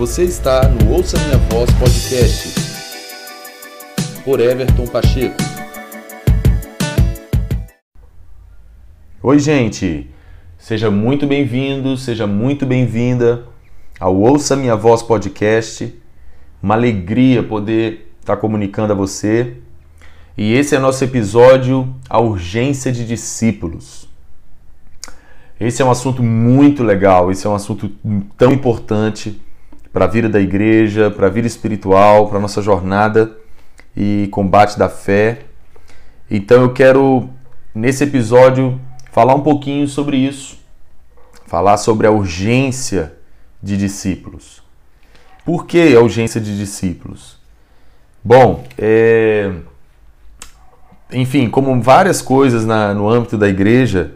Você está no Ouça Minha Voz Podcast por Everton Pacheco. Oi, gente! Seja muito bem-vindo, seja muito bem-vinda ao Ouça Minha Voz Podcast. Uma alegria poder estar comunicando a você. E esse é nosso episódio A Urgência de Discípulos. Esse é um assunto muito legal, esse é um assunto tão importante para a vida da igreja, para a vida espiritual, para a nossa jornada e combate da fé. Então eu quero, nesse episódio, falar um pouquinho sobre isso, falar sobre a urgência de discípulos. Por que a urgência de discípulos? Bom, é... enfim, como várias coisas na, no âmbito da igreja,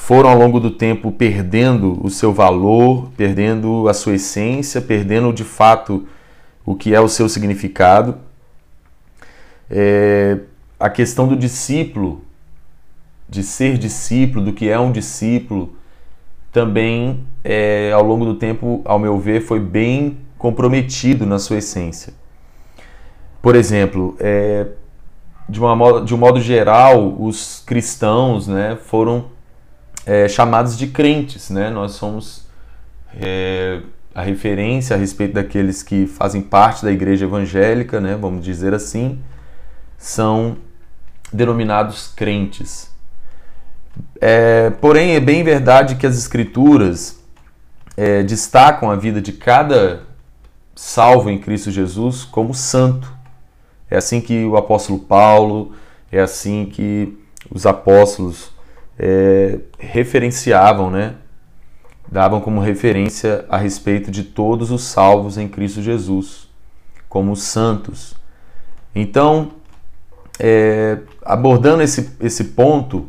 foram ao longo do tempo perdendo o seu valor, perdendo a sua essência, perdendo de fato o que é o seu significado. É, a questão do discípulo, de ser discípulo, do que é um discípulo, também é, ao longo do tempo, ao meu ver, foi bem comprometido na sua essência. Por exemplo, é, de, uma, de um modo geral, os cristãos né, foram é, chamados de crentes, né? Nós somos é, a referência a respeito daqueles que fazem parte da igreja evangélica, né? Vamos dizer assim, são denominados crentes. É, porém, é bem verdade que as escrituras é, destacam a vida de cada salvo em Cristo Jesus como santo. É assim que o apóstolo Paulo, é assim que os apóstolos é, referenciavam, né? davam como referência a respeito de todos os salvos em Cristo Jesus, como santos. Então, é, abordando esse, esse ponto,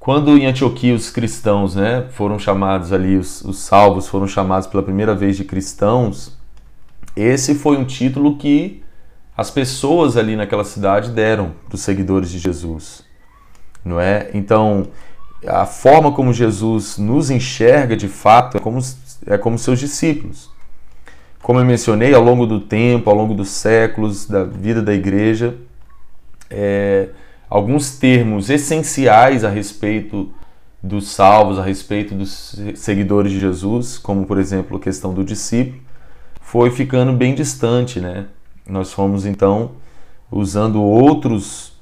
quando em Antioquia os cristãos né, foram chamados ali, os, os salvos foram chamados pela primeira vez de cristãos, esse foi um título que as pessoas ali naquela cidade deram para os seguidores de Jesus não é? Então, a forma como Jesus nos enxerga de fato é como, é como seus discípulos. Como eu mencionei, ao longo do tempo, ao longo dos séculos da vida da igreja, é, alguns termos essenciais a respeito dos salvos, a respeito dos seguidores de Jesus, como por exemplo a questão do discípulo, foi ficando bem distante, né? Nós fomos então usando outros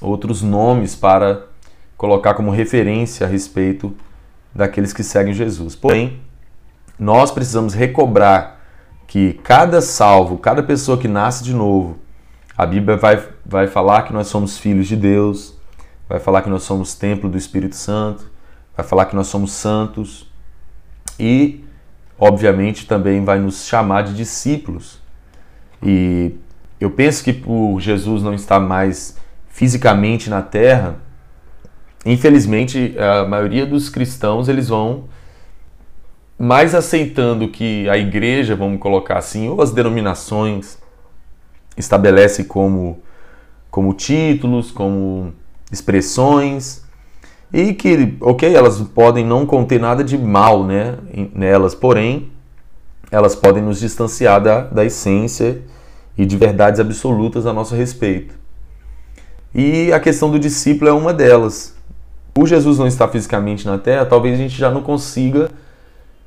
outros nomes para colocar como referência a respeito daqueles que seguem Jesus. Porém, nós precisamos recobrar que cada salvo, cada pessoa que nasce de novo, a Bíblia vai, vai falar que nós somos filhos de Deus, vai falar que nós somos templo do Espírito Santo, vai falar que nós somos santos e, obviamente, também vai nos chamar de discípulos. E eu penso que por Jesus não estar mais fisicamente na Terra, infelizmente a maioria dos cristãos eles vão mais aceitando que a igreja, vamos colocar assim, ou as denominações estabelece como como títulos, como expressões e que, ok, elas podem não conter nada de mal, né, nelas, porém elas podem nos distanciar da, da essência e de verdades absolutas a nosso respeito. E a questão do discípulo é uma delas. Por Jesus não estar fisicamente na terra, talvez a gente já não consiga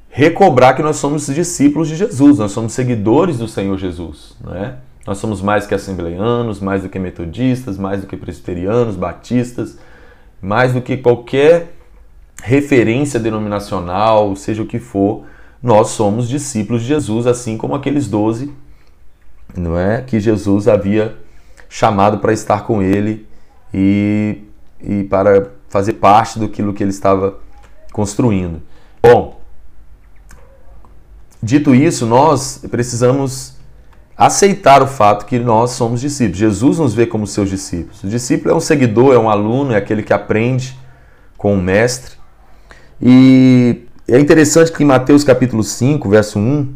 recobrar que nós somos discípulos de Jesus, nós somos seguidores do Senhor Jesus, não é? Nós somos mais que assembleianos, mais do que metodistas, mais do que presbiterianos, batistas, mais do que qualquer referência denominacional, seja o que for, nós somos discípulos de Jesus, assim como aqueles doze, não é? Que Jesus havia chamado para estar com ele e, e para fazer parte do que ele estava construindo. Bom, dito isso, nós precisamos aceitar o fato que nós somos discípulos. Jesus nos vê como seus discípulos. O discípulo é um seguidor, é um aluno, é aquele que aprende com o mestre. E é interessante que em Mateus capítulo 5, verso 1,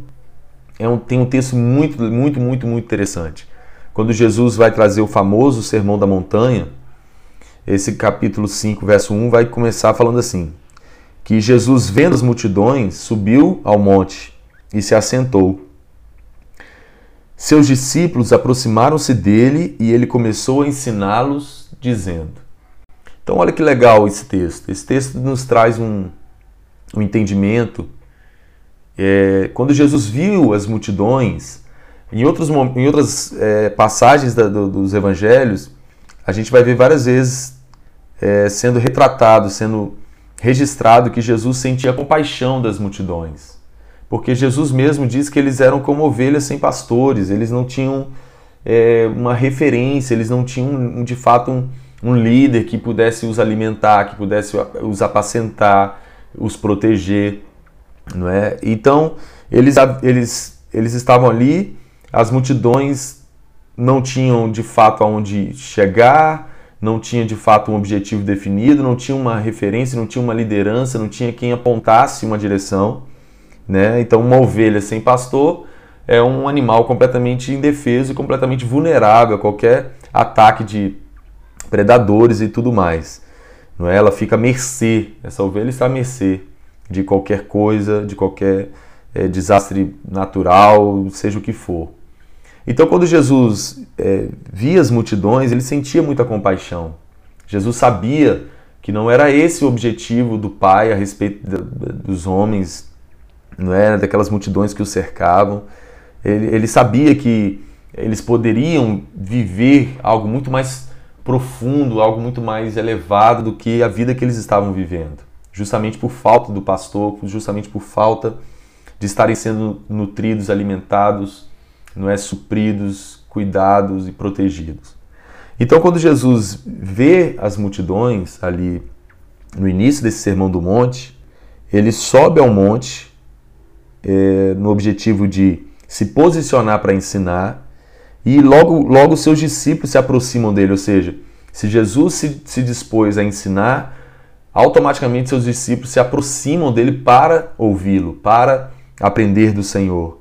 é um, tem um texto muito, muito, muito, muito interessante. Quando Jesus vai trazer o famoso Sermão da Montanha, esse capítulo 5, verso 1 vai começar falando assim: que Jesus, vendo as multidões, subiu ao monte e se assentou. Seus discípulos aproximaram-se dele e ele começou a ensiná-los, dizendo. Então, olha que legal esse texto. Esse texto nos traz um, um entendimento. É, quando Jesus viu as multidões, em, outros, em outras é, passagens da, do, dos evangelhos, a gente vai ver várias vezes é, sendo retratado, sendo registrado que Jesus sentia compaixão das multidões. Porque Jesus mesmo diz que eles eram como ovelhas sem pastores, eles não tinham é, uma referência, eles não tinham de fato um, um líder que pudesse os alimentar, que pudesse os apacentar, os proteger, não é? Então eles, eles, eles estavam ali, as multidões não tinham de fato aonde chegar, não tinha de fato um objetivo definido, não tinha uma referência, não tinha uma liderança, não tinha quem apontasse uma direção. Né? Então, uma ovelha sem pastor é um animal completamente indefeso e completamente vulnerável a qualquer ataque de predadores e tudo mais. Não é? Ela fica à mercê, essa ovelha está à mercê de qualquer coisa, de qualquer é, desastre natural, seja o que for. Então, quando Jesus é, via as multidões, ele sentia muita compaixão. Jesus sabia que não era esse o objetivo do Pai a respeito dos homens não é? daquelas multidões que o cercavam. Ele, ele sabia que eles poderiam viver algo muito mais profundo, algo muito mais elevado do que a vida que eles estavam vivendo, justamente por falta do pastor, justamente por falta de estarem sendo nutridos, alimentados, não é supridos, cuidados e protegidos. Então, quando Jesus vê as multidões ali no início desse sermão do monte, ele sobe ao monte é, no objetivo de se posicionar para ensinar e logo, logo seus discípulos se aproximam dele, ou seja, se Jesus se, se dispôs a ensinar, automaticamente seus discípulos se aproximam dele para ouvi-lo, para aprender do Senhor.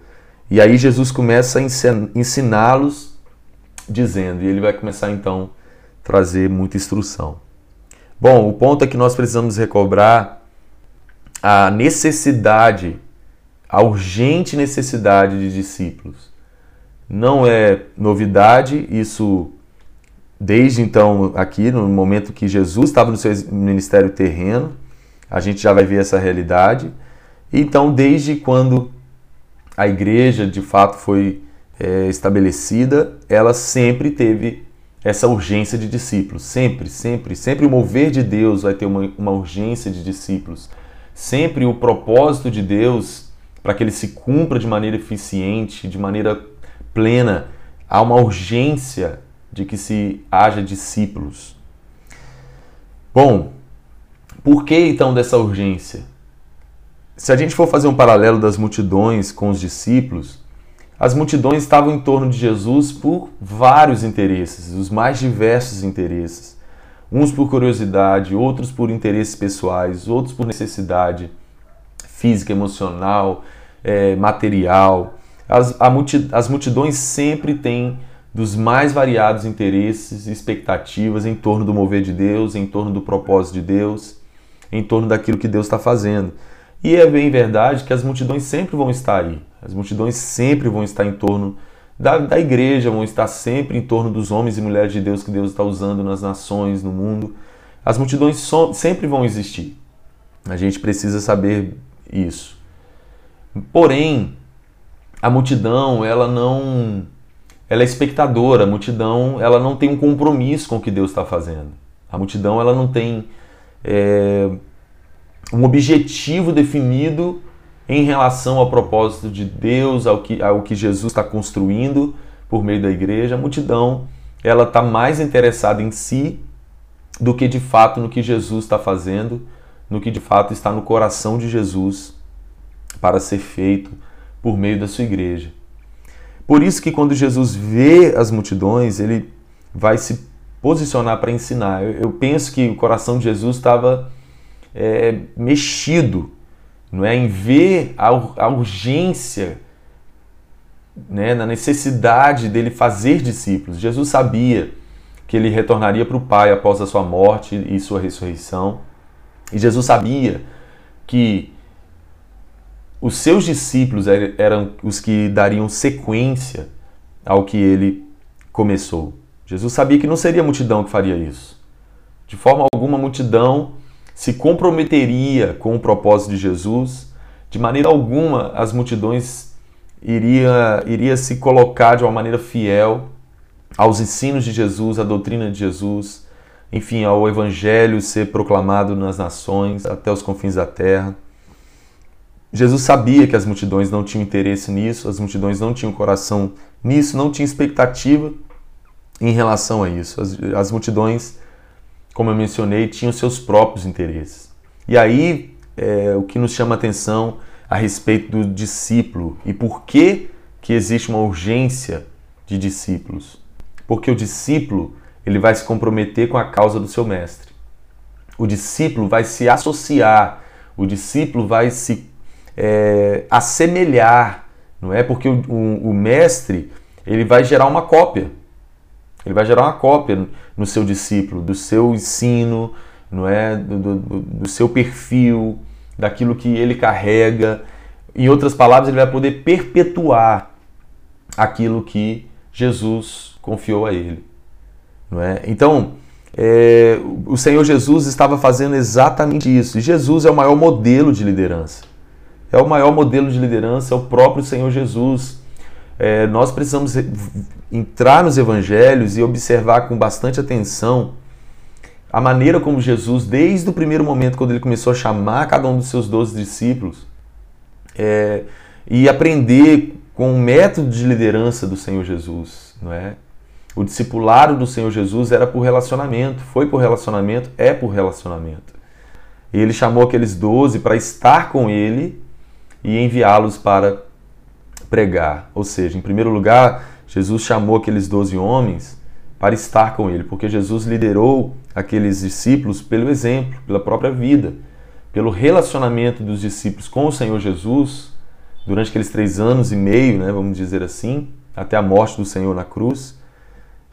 E aí Jesus começa a ensiná-los, dizendo, e ele vai começar então a trazer muita instrução. Bom, o ponto é que nós precisamos recobrar a necessidade a urgente necessidade de discípulos. Não é novidade, isso desde então, aqui no momento que Jesus estava no seu ministério terreno, a gente já vai ver essa realidade. Então, desde quando a igreja de fato foi é, estabelecida, ela sempre teve essa urgência de discípulos. Sempre, sempre, sempre o mover de Deus vai ter uma, uma urgência de discípulos. Sempre o propósito de Deus para que ele se cumpra de maneira eficiente, de maneira plena, há uma urgência de que se haja discípulos. Bom, por que então dessa urgência? Se a gente for fazer um paralelo das multidões com os discípulos, as multidões estavam em torno de Jesus por vários interesses, os mais diversos interesses. Uns por curiosidade, outros por interesses pessoais, outros por necessidade física, emocional, é, material. As, multi, as multidões sempre têm dos mais variados interesses e expectativas em torno do mover de Deus, em torno do propósito de Deus, em torno daquilo que Deus está fazendo. E é bem verdade que as multidões sempre vão estar aí. As multidões sempre vão estar em torno da, da igreja, vão estar sempre em torno dos homens e mulheres de Deus que Deus está usando nas nações, no mundo. As multidões so, sempre vão existir. A gente precisa saber isso. Porém, a multidão, ela não ela é espectadora, a multidão, ela não tem um compromisso com o que Deus está fazendo. A multidão, ela não tem é, um objetivo definido em relação ao propósito de Deus, ao que, ao que Jesus está construindo por meio da igreja. A multidão, ela está mais interessada em si do que de fato no que Jesus está fazendo, no que de fato está no coração de Jesus para ser feito por meio da sua igreja. Por isso que quando Jesus vê as multidões, ele vai se posicionar para ensinar. Eu, penso que o coração de Jesus estava é, mexido, não é, em ver a, a urgência, né, na necessidade dele fazer discípulos. Jesus sabia que ele retornaria para o Pai após a sua morte e sua ressurreição. E Jesus sabia que os seus discípulos eram os que dariam sequência ao que ele começou. Jesus sabia que não seria a multidão que faria isso. De forma alguma, a multidão se comprometeria com o propósito de Jesus. De maneira alguma, as multidões iria, iria se colocar de uma maneira fiel aos ensinos de Jesus, à doutrina de Jesus, enfim, ao evangelho ser proclamado nas nações, até os confins da terra. Jesus sabia que as multidões não tinham interesse nisso, as multidões não tinham coração nisso, não tinham expectativa em relação a isso. As, as multidões, como eu mencionei, tinham seus próprios interesses. E aí, é, o que nos chama a atenção a respeito do discípulo e por que, que existe uma urgência de discípulos. Porque o discípulo ele vai se comprometer com a causa do seu mestre. O discípulo vai se associar, o discípulo vai se é, assemelhar, não é? Porque o, o, o mestre ele vai gerar uma cópia. Ele vai gerar uma cópia no seu discípulo, do seu ensino, não é? Do, do, do, seu perfil, daquilo que ele carrega. Em outras palavras, ele vai poder perpetuar aquilo que Jesus confiou a ele. Não é? Então, é, o Senhor Jesus estava fazendo exatamente isso. E Jesus é o maior modelo de liderança é o maior modelo de liderança, é o próprio Senhor Jesus. É, nós precisamos entrar nos evangelhos e observar com bastante atenção a maneira como Jesus, desde o primeiro momento, quando ele começou a chamar cada um dos seus doze discípulos, é, e aprender com o método de liderança do Senhor Jesus, não é? O discipulado do Senhor Jesus era por relacionamento, foi por relacionamento, é por relacionamento. E ele chamou aqueles doze para estar com ele e enviá-los para pregar. Ou seja, em primeiro lugar, Jesus chamou aqueles doze homens para estar com ele, porque Jesus liderou aqueles discípulos pelo exemplo, pela própria vida, pelo relacionamento dos discípulos com o Senhor Jesus durante aqueles três anos e meio, né, vamos dizer assim, até a morte do Senhor na cruz.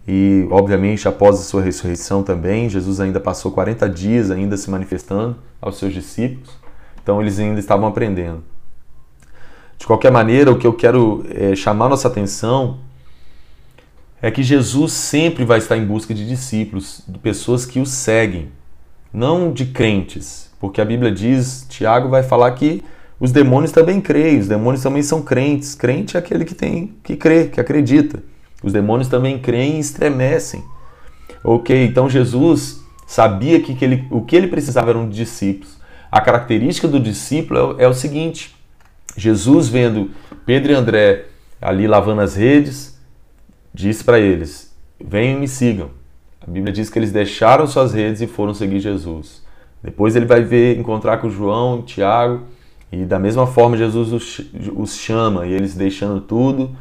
E, obviamente, após a sua ressurreição também, Jesus ainda passou 40 dias ainda se manifestando aos seus discípulos. Então, eles ainda estavam aprendendo. De qualquer maneira, o que eu quero é, chamar nossa atenção é que Jesus sempre vai estar em busca de discípulos, de pessoas que o seguem, não de crentes, porque a Bíblia diz, Tiago vai falar que os demônios também creem, os demônios também são crentes. Crente é aquele que tem, que crê, que acredita. Os demônios também creem e estremecem. Ok, então Jesus sabia que, que ele, o que ele precisava eram discípulos. A característica do discípulo é, é o seguinte: Jesus, vendo Pedro e André ali lavando as redes, disse para eles: Venham e me sigam. A Bíblia diz que eles deixaram suas redes e foram seguir Jesus. Depois ele vai ver, encontrar com João, Tiago, e da mesma forma Jesus os, os chama, e eles deixando tudo,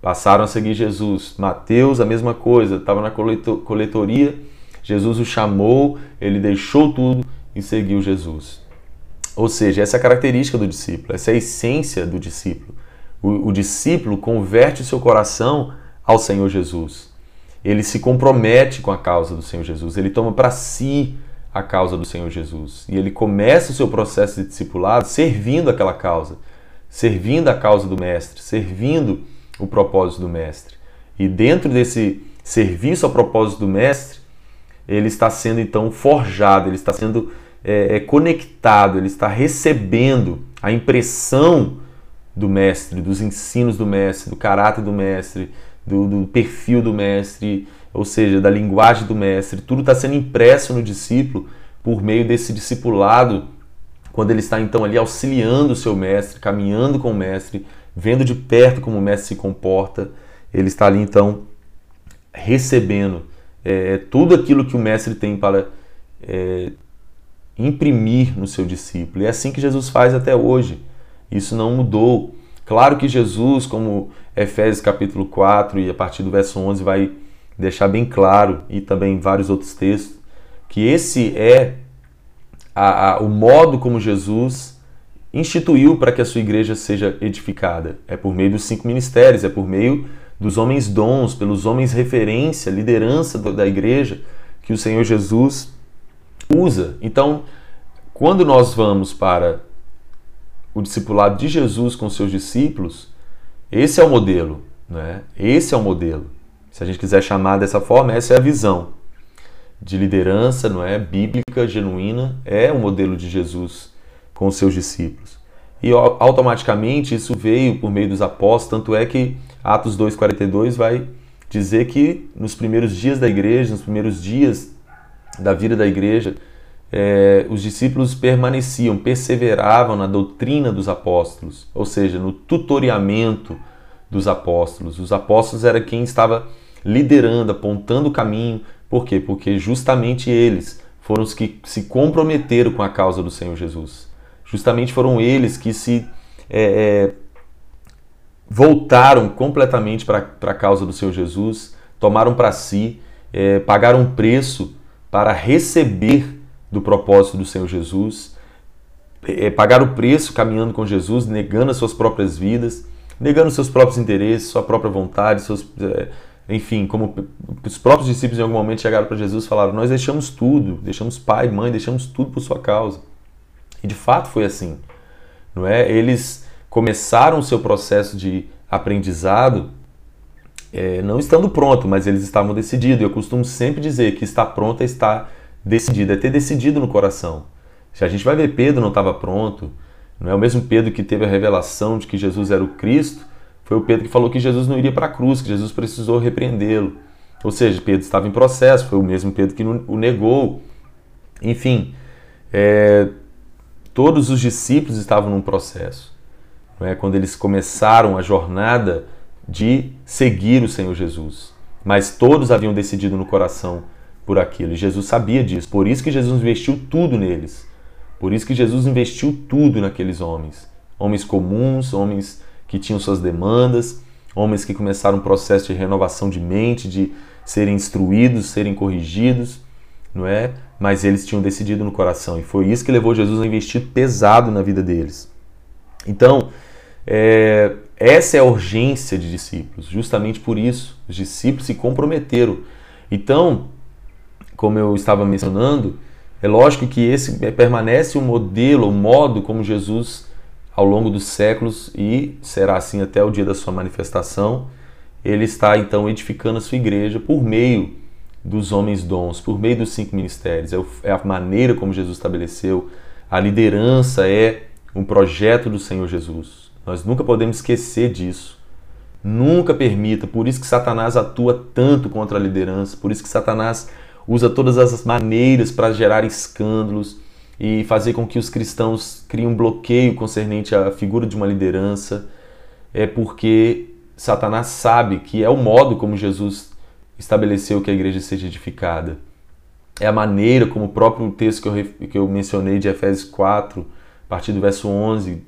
passaram a seguir Jesus. Mateus, a mesma coisa, estava na coletoria, Jesus o chamou, ele deixou tudo e seguiu Jesus. Ou seja, essa é a característica do discípulo, essa é a essência do discípulo. O, o discípulo converte o seu coração ao Senhor Jesus. Ele se compromete com a causa do Senhor Jesus, ele toma para si a causa do Senhor Jesus. E ele começa o seu processo de discipulado servindo aquela causa, servindo a causa do Mestre, servindo o propósito do Mestre. E dentro desse serviço ao propósito do Mestre, ele está sendo então forjado, ele está sendo é, é conectado, ele está recebendo a impressão do mestre, dos ensinos do mestre, do caráter do mestre, do, do perfil do mestre, ou seja, da linguagem do mestre. Tudo está sendo impresso no discípulo por meio desse discipulado, quando ele está então ali auxiliando o seu mestre, caminhando com o mestre, vendo de perto como o mestre se comporta. Ele está ali então recebendo é, tudo aquilo que o mestre tem para é, imprimir no seu discípulo. E é assim que Jesus faz até hoje. Isso não mudou. Claro que Jesus, como Efésios capítulo 4 e a partir do verso 11 vai deixar bem claro, e também vários outros textos, que esse é a, a, o modo como Jesus instituiu para que a sua igreja seja edificada. É por meio dos cinco ministérios, é por meio dos homens dons, pelos homens referência, liderança da igreja, que o Senhor Jesus usa. Então, quando nós vamos para o discipulado de Jesus com seus discípulos, esse é o modelo, né? Esse é o modelo. Se a gente quiser chamar dessa forma, essa é a visão de liderança, não é bíblica, genuína, é o modelo de Jesus com seus discípulos. E automaticamente isso veio por meio dos apóstolos, tanto é que Atos 2:42 vai dizer que nos primeiros dias da igreja, nos primeiros dias da vida da igreja, é, os discípulos permaneciam, perseveravam na doutrina dos apóstolos, ou seja, no tutoriamento dos apóstolos. Os apóstolos era quem estava liderando, apontando o caminho. Por quê? Porque justamente eles foram os que se comprometeram com a causa do Senhor Jesus. Justamente foram eles que se é, é, voltaram completamente para a causa do Senhor Jesus, tomaram para si, é, pagaram um preço para receber do propósito do Senhor Jesus, é, pagar o preço caminhando com Jesus, negando as suas próprias vidas, negando seus próprios interesses, sua própria vontade, seus, é, enfim, como os próprios discípulos em algum momento chegaram para Jesus e falaram: Nós deixamos tudo, deixamos pai, mãe, deixamos tudo por sua causa. E de fato foi assim, não é? Eles começaram o seu processo de aprendizado é, não estando pronto, mas eles estavam decididos. Eu costumo sempre dizer que está pronto é estar decidido, é ter decidido no coração. Se a gente vai ver Pedro não estava pronto, não é o mesmo Pedro que teve a revelação de que Jesus era o Cristo, foi o Pedro que falou que Jesus não iria para a cruz, que Jesus precisou repreendê-lo. Ou seja, Pedro estava em processo, foi o mesmo Pedro que o negou. Enfim, é, todos os discípulos estavam num processo. Não é? Quando eles começaram a jornada de seguir o Senhor Jesus. Mas todos haviam decidido no coração por aquilo. E Jesus sabia disso. Por isso que Jesus investiu tudo neles. Por isso que Jesus investiu tudo naqueles homens. Homens comuns, homens que tinham suas demandas, homens que começaram um processo de renovação de mente, de serem instruídos, serem corrigidos, não é? Mas eles tinham decidido no coração e foi isso que levou Jesus a investir pesado na vida deles. Então, é, essa é a urgência de discípulos, justamente por isso os discípulos se comprometeram. Então, como eu estava mencionando, é lógico que esse permanece o modelo, o modo como Jesus, ao longo dos séculos, e será assim até o dia da sua manifestação, ele está então edificando a sua igreja por meio dos homens dons, por meio dos cinco ministérios. É, é a maneira como Jesus estabeleceu. A liderança é um projeto do Senhor Jesus. Nós nunca podemos esquecer disso. Nunca permita, por isso que Satanás atua tanto contra a liderança, por isso que Satanás usa todas as maneiras para gerar escândalos e fazer com que os cristãos criem um bloqueio concernente à figura de uma liderança, é porque Satanás sabe que é o modo como Jesus estabeleceu que a igreja seja edificada. É a maneira como o próprio texto que eu, que eu mencionei de Efésios 4, a partir do verso 11,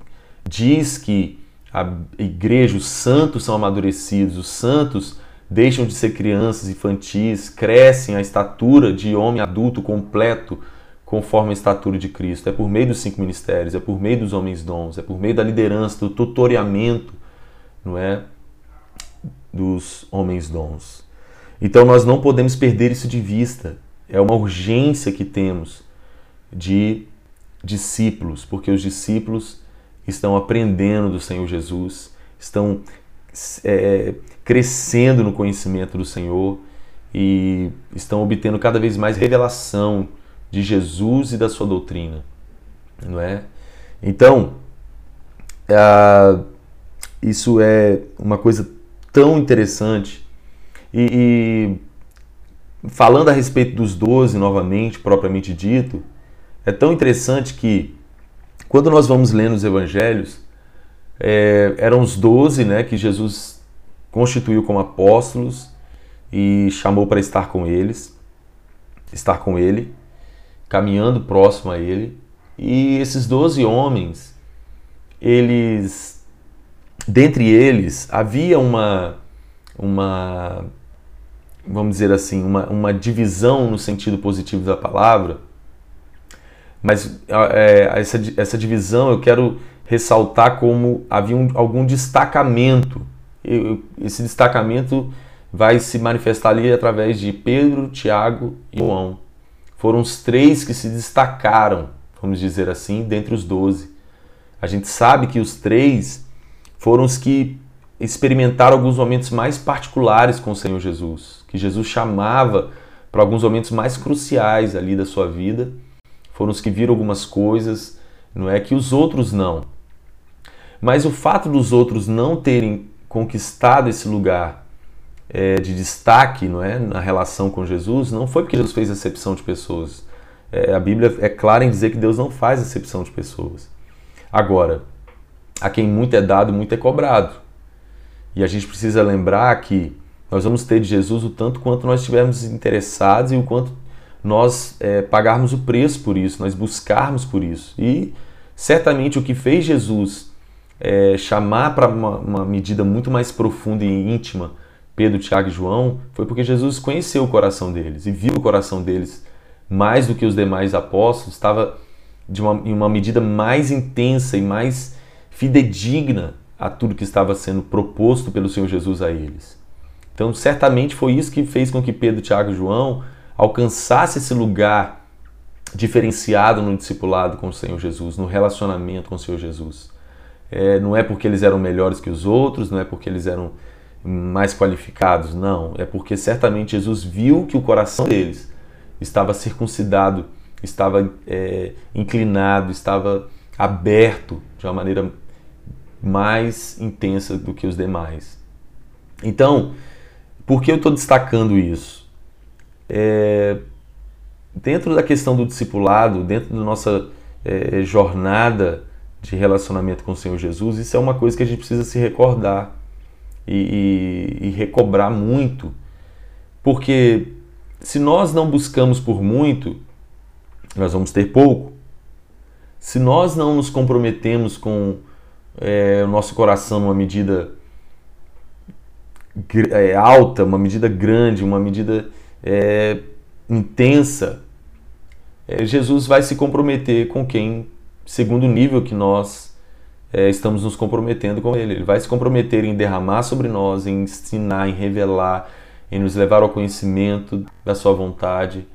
diz que a igreja, os santos são amadurecidos, os santos deixam de ser crianças infantis, crescem à estatura de homem adulto completo, conforme a estatura de Cristo. É por meio dos cinco ministérios, é por meio dos homens dons, é por meio da liderança, do tutoriamento, não é? Dos homens dons. Então nós não podemos perder isso de vista. É uma urgência que temos de discípulos, porque os discípulos estão aprendendo do Senhor Jesus, estão é, crescendo no conhecimento do Senhor e estão obtendo cada vez mais revelação de Jesus e da sua doutrina, não é? Então, isso é uma coisa tão interessante e, e falando a respeito dos doze novamente, propriamente dito, é tão interessante que quando nós vamos lendo os evangelhos, é, eram os doze né, que Jesus constituiu como apóstolos e chamou para estar com eles, estar com ele, caminhando próximo a ele. E esses doze homens, eles, dentre eles, havia uma, uma vamos dizer assim, uma, uma divisão no sentido positivo da palavra, mas é, essa, essa divisão eu quero ressaltar como havia um, algum destacamento esse destacamento vai se manifestar ali através de Pedro, Tiago e João. Foram os três que se destacaram, vamos dizer assim, dentre os doze. A gente sabe que os três foram os que experimentaram alguns momentos mais particulares com o Senhor Jesus, que Jesus chamava para alguns momentos mais cruciais ali da sua vida. Foram os que viram algumas coisas, não é que os outros não. Mas o fato dos outros não terem conquistado esse lugar é, de destaque não é, na relação com Jesus, não foi porque Jesus fez acepção de pessoas. É, a Bíblia é clara em dizer que Deus não faz acepção de pessoas. Agora, a quem muito é dado, muito é cobrado. E a gente precisa lembrar que nós vamos ter de Jesus o tanto quanto nós estivermos interessados e o quanto nós é, pagarmos o preço por isso, nós buscarmos por isso. E certamente o que fez Jesus é, chamar para uma, uma medida muito mais profunda e íntima Pedro, Tiago e João foi porque Jesus conheceu o coração deles e viu o coração deles mais do que os demais apóstolos, estava de uma, em uma medida mais intensa e mais fidedigna a tudo que estava sendo proposto pelo Senhor Jesus a eles. Então, certamente foi isso que fez com que Pedro, Tiago e João alcançasse esse lugar diferenciado no discipulado com o Senhor Jesus, no relacionamento com o Senhor Jesus. É, não é porque eles eram melhores que os outros, não é porque eles eram mais qualificados, não. É porque certamente Jesus viu que o coração deles estava circuncidado, estava é, inclinado, estava aberto de uma maneira mais intensa do que os demais. Então, por que eu estou destacando isso? É, dentro da questão do discipulado, dentro da nossa é, jornada de relacionamento com o Senhor Jesus, isso é uma coisa que a gente precisa se recordar e, e, e recobrar muito, porque se nós não buscamos por muito, nós vamos ter pouco. Se nós não nos comprometemos com é, o nosso coração numa medida é, alta, uma medida grande, uma medida é, intensa, é, Jesus vai se comprometer com quem, segundo o nível que nós é, estamos nos comprometendo com Ele. Ele vai se comprometer em derramar sobre nós, em ensinar, em revelar, em nos levar ao conhecimento da Sua vontade,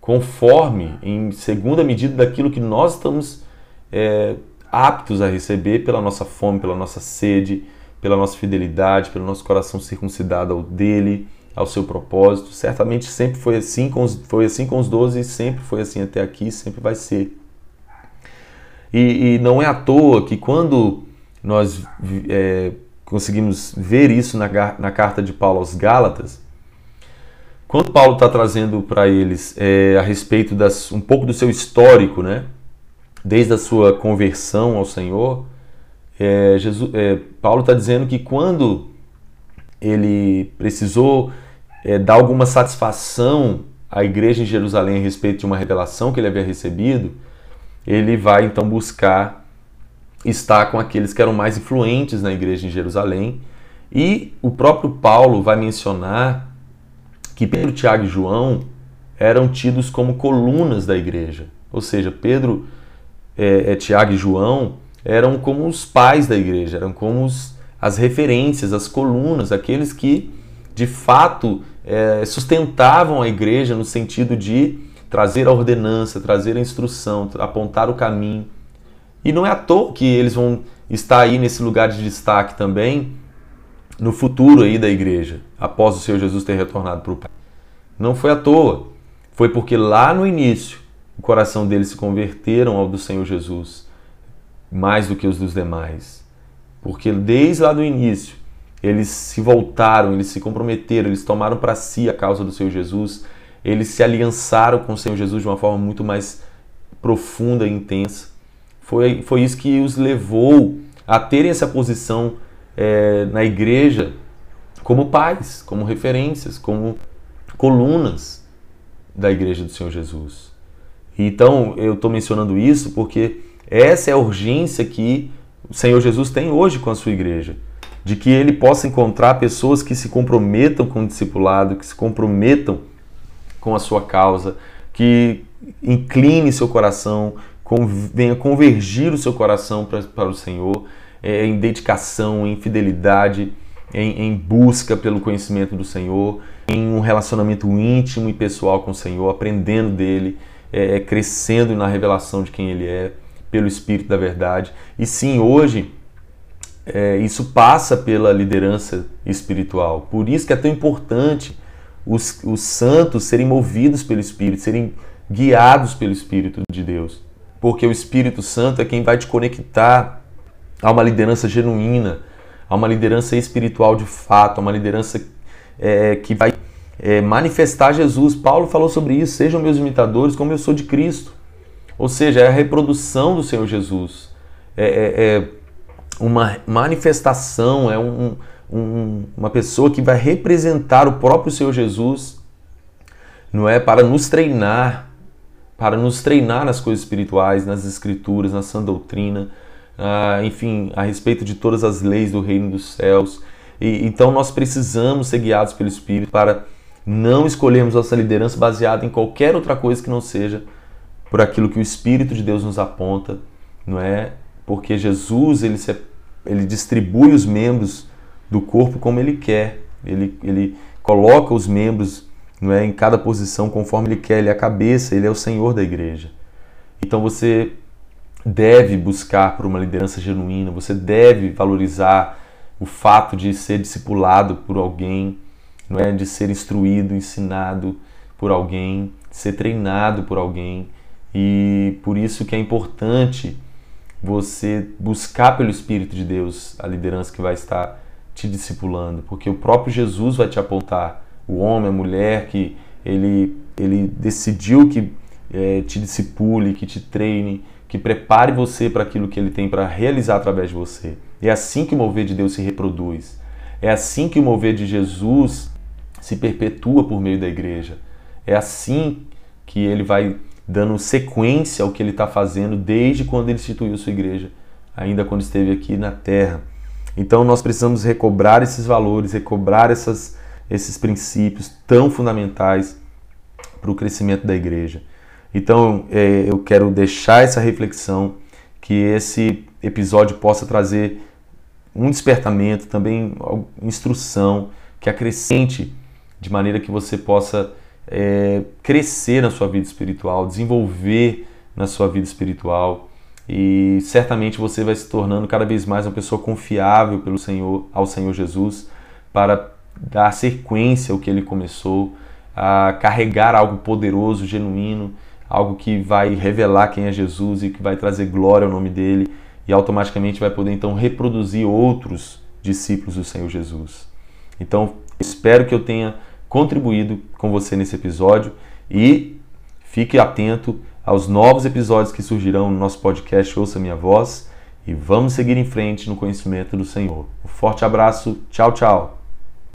conforme, em segunda medida daquilo que nós estamos é, aptos a receber pela nossa fome, pela nossa sede, pela nossa fidelidade, pelo nosso coração circuncidado ao dele, ao seu propósito. Certamente sempre foi assim com os, foi assim com os doze, sempre foi assim até aqui, sempre vai ser. E, e não é à toa que quando nós é, conseguimos ver isso na, na carta de Paulo aos Gálatas, quando Paulo está trazendo para eles é, a respeito das, um pouco do seu histórico, né? desde a sua conversão ao Senhor, é, Jesus, é, Paulo está dizendo que quando ele precisou é, dar alguma satisfação à igreja em Jerusalém a respeito de uma revelação que ele havia recebido, ele vai então buscar estar com aqueles que eram mais influentes na igreja em Jerusalém. E o próprio Paulo vai mencionar que Pedro, Tiago e João eram tidos como colunas da igreja. Ou seja, Pedro é, é, Tiago e João eram como os pais da igreja, eram como os, as referências, as colunas, aqueles que de fato é, sustentavam a igreja no sentido de trazer a ordenança, trazer a instrução, apontar o caminho. E não é à toa que eles vão estar aí nesse lugar de destaque também no futuro aí da igreja, após o Senhor Jesus ter retornado para o Pai. Não foi à toa, foi porque lá no início o coração deles se converteram ao do Senhor Jesus, mais do que os dos demais. Porque desde lá do início, eles se voltaram, eles se comprometeram, eles tomaram para si a causa do Senhor Jesus, eles se aliançaram com o Senhor Jesus de uma forma muito mais profunda e intensa. Foi, foi isso que os levou a terem essa posição é, na igreja como pais, como referências, como colunas da igreja do Senhor Jesus. Então, eu estou mencionando isso porque essa é a urgência que o Senhor Jesus tem hoje com a sua igreja. De que ele possa encontrar pessoas que se comprometam com o discipulado, que se comprometam com a sua causa, que incline seu coração, venha convergir o seu coração para, para o Senhor, é, em dedicação, em fidelidade, em, em busca pelo conhecimento do Senhor, em um relacionamento íntimo e pessoal com o Senhor, aprendendo dele é, crescendo na revelação de quem Ele é, pelo Espírito da Verdade. E sim, hoje é, isso passa pela liderança espiritual. Por isso que é tão importante os, os santos serem movidos pelo Espírito, serem guiados pelo Espírito de Deus. Porque o Espírito Santo é quem vai te conectar a uma liderança genuína, a uma liderança espiritual de fato, a uma liderança é, que vai é, manifestar Jesus. Paulo falou sobre isso: sejam meus imitadores, como eu sou de Cristo. Ou seja, é a reprodução do Senhor Jesus. É, é, é uma manifestação, é um, um, uma pessoa que vai representar o próprio Senhor Jesus, não é? Para nos treinar, para nos treinar nas coisas espirituais, nas escrituras, na sã doutrina, ah, enfim, a respeito de todas as leis do reino dos céus. E, então nós precisamos ser guiados pelo Espírito para não escolhermos nossa liderança baseada em qualquer outra coisa que não seja por aquilo que o Espírito de Deus nos aponta, não é? Porque Jesus ele, se, ele distribui os membros do corpo como ele quer, ele, ele coloca os membros não é, em cada posição conforme ele quer, ele é a cabeça, ele é o Senhor da igreja. Então você deve buscar por uma liderança genuína, você deve valorizar o fato de ser discipulado por alguém, não é, de ser instruído, ensinado por alguém, ser treinado por alguém. E por isso que é importante você buscar pelo Espírito de Deus a liderança que vai estar te discipulando, porque o próprio Jesus vai te apontar, o homem, a mulher que ele, ele decidiu que é, te discipule, que te treine, que prepare você para aquilo que ele tem para realizar através de você. É assim que o mover de Deus se reproduz. É assim que o mover de Jesus se perpetua por meio da igreja. É assim que ele vai dando sequência ao que ele está fazendo desde quando ele instituiu sua igreja, ainda quando esteve aqui na terra. Então nós precisamos recobrar esses valores, recobrar essas, esses princípios tão fundamentais para o crescimento da igreja. Então é, eu quero deixar essa reflexão, que esse episódio possa trazer um despertamento, também instrução, que acrescente de maneira que você possa é, crescer na sua vida espiritual, desenvolver na sua vida espiritual e certamente você vai se tornando cada vez mais uma pessoa confiável pelo Senhor, ao Senhor Jesus, para dar sequência ao que ele começou, a carregar algo poderoso, genuíno, algo que vai revelar quem é Jesus e que vai trazer glória ao nome dele e automaticamente vai poder então reproduzir outros discípulos do Senhor Jesus. Então, espero que eu tenha contribuído com você nesse episódio e fique atento aos novos episódios que surgirão no nosso podcast Ouça Minha Voz e vamos seguir em frente no conhecimento do Senhor. Um forte abraço, tchau, tchau.